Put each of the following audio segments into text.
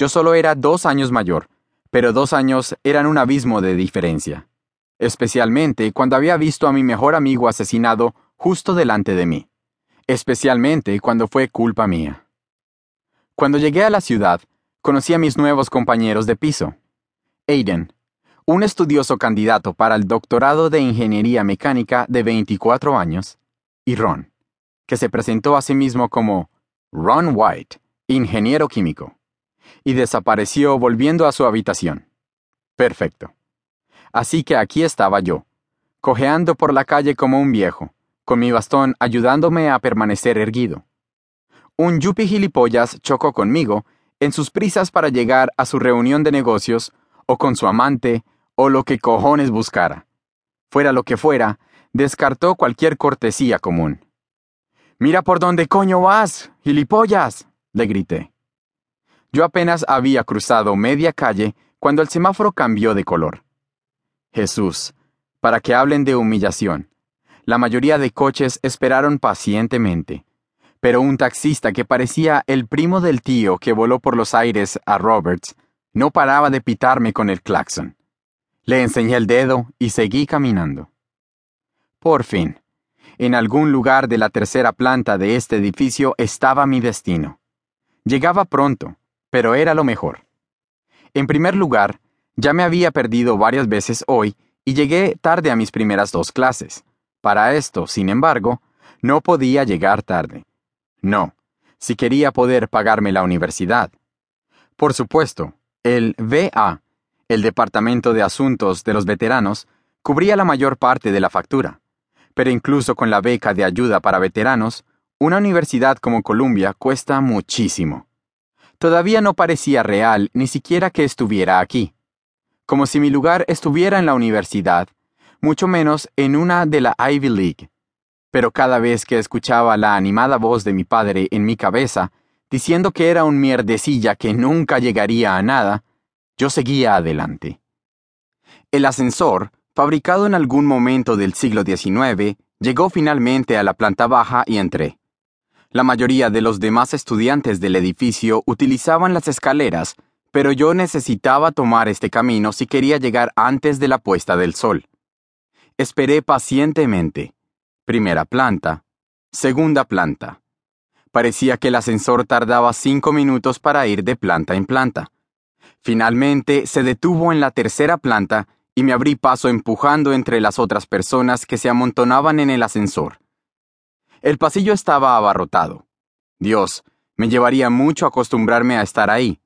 Yo solo era dos años mayor, pero dos años eran un abismo de diferencia, especialmente cuando había visto a mi mejor amigo asesinado justo delante de mí, especialmente cuando fue culpa mía. Cuando llegué a la ciudad, conocí a mis nuevos compañeros de piso. Aiden, un estudioso candidato para el doctorado de Ingeniería Mecánica de 24 años, y Ron, que se presentó a sí mismo como Ron White, ingeniero químico, y desapareció volviendo a su habitación. Perfecto. Así que aquí estaba yo, cojeando por la calle como un viejo, con mi bastón ayudándome a permanecer erguido. Un yuppie gilipollas chocó conmigo en sus prisas para llegar a su reunión de negocios, o con su amante, o lo que cojones buscara. Fuera lo que fuera, descartó cualquier cortesía común. Mira por dónde coño vas, gilipollas, le grité. Yo apenas había cruzado media calle cuando el semáforo cambió de color. Jesús, para que hablen de humillación. La mayoría de coches esperaron pacientemente, pero un taxista que parecía el primo del tío que voló por los aires a Roberts no paraba de pitarme con el claxon. Le enseñé el dedo y seguí caminando. Por fin, en algún lugar de la tercera planta de este edificio estaba mi destino. Llegaba pronto, pero era lo mejor. En primer lugar, ya me había perdido varias veces hoy y llegué tarde a mis primeras dos clases. Para esto, sin embargo, no podía llegar tarde. No, si quería poder pagarme la universidad. Por supuesto, el VA, el Departamento de Asuntos de los Veteranos, cubría la mayor parte de la factura. Pero incluso con la beca de ayuda para veteranos, una universidad como Columbia cuesta muchísimo. Todavía no parecía real ni siquiera que estuviera aquí. Como si mi lugar estuviera en la universidad, mucho menos en una de la Ivy League. Pero cada vez que escuchaba la animada voz de mi padre en mi cabeza, diciendo que era un mierdecilla que nunca llegaría a nada, yo seguía adelante. El ascensor, fabricado en algún momento del siglo XIX, llegó finalmente a la planta baja y entré. La mayoría de los demás estudiantes del edificio utilizaban las escaleras, pero yo necesitaba tomar este camino si quería llegar antes de la puesta del sol. Esperé pacientemente. Primera planta. Segunda planta. Parecía que el ascensor tardaba cinco minutos para ir de planta en planta. Finalmente se detuvo en la tercera planta y me abrí paso empujando entre las otras personas que se amontonaban en el ascensor. El pasillo estaba abarrotado. Dios, me llevaría mucho acostumbrarme a estar ahí.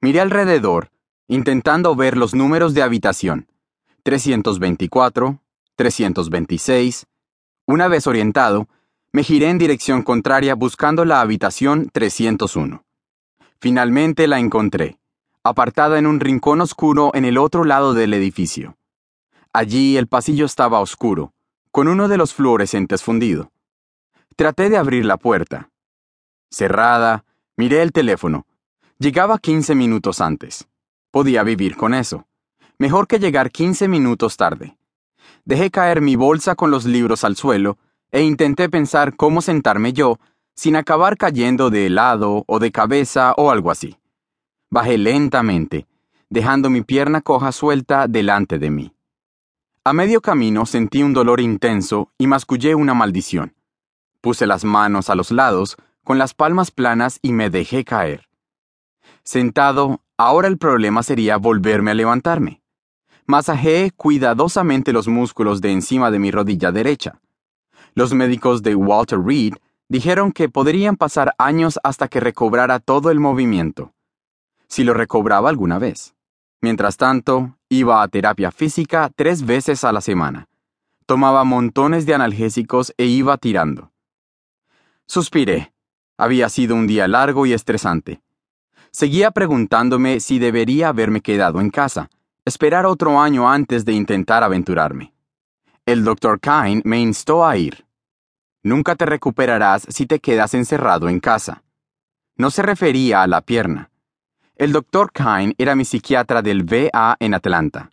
Miré alrededor, intentando ver los números de habitación. 324, 326. Una vez orientado, me giré en dirección contraria buscando la habitación 301. Finalmente la encontré, apartada en un rincón oscuro en el otro lado del edificio. Allí el pasillo estaba oscuro, con uno de los fluorescentes fundido. Traté de abrir la puerta. Cerrada, miré el teléfono. Llegaba 15 minutos antes. Podía vivir con eso. Mejor que llegar 15 minutos tarde. Dejé caer mi bolsa con los libros al suelo e intenté pensar cómo sentarme yo sin acabar cayendo de lado o de cabeza o algo así. Bajé lentamente, dejando mi pierna coja suelta delante de mí. A medio camino sentí un dolor intenso y mascullé una maldición. Puse las manos a los lados, con las palmas planas y me dejé caer. Sentado, ahora el problema sería volverme a levantarme. Masajé cuidadosamente los músculos de encima de mi rodilla derecha. Los médicos de Walter Reed dijeron que podrían pasar años hasta que recobrara todo el movimiento, si lo recobraba alguna vez. Mientras tanto, iba a terapia física tres veces a la semana. Tomaba montones de analgésicos e iba tirando. Suspiré. Había sido un día largo y estresante. Seguía preguntándome si debería haberme quedado en casa, esperar otro año antes de intentar aventurarme. El doctor Kine me instó a ir. Nunca te recuperarás si te quedas encerrado en casa. No se refería a la pierna. El doctor Kine era mi psiquiatra del VA en Atlanta.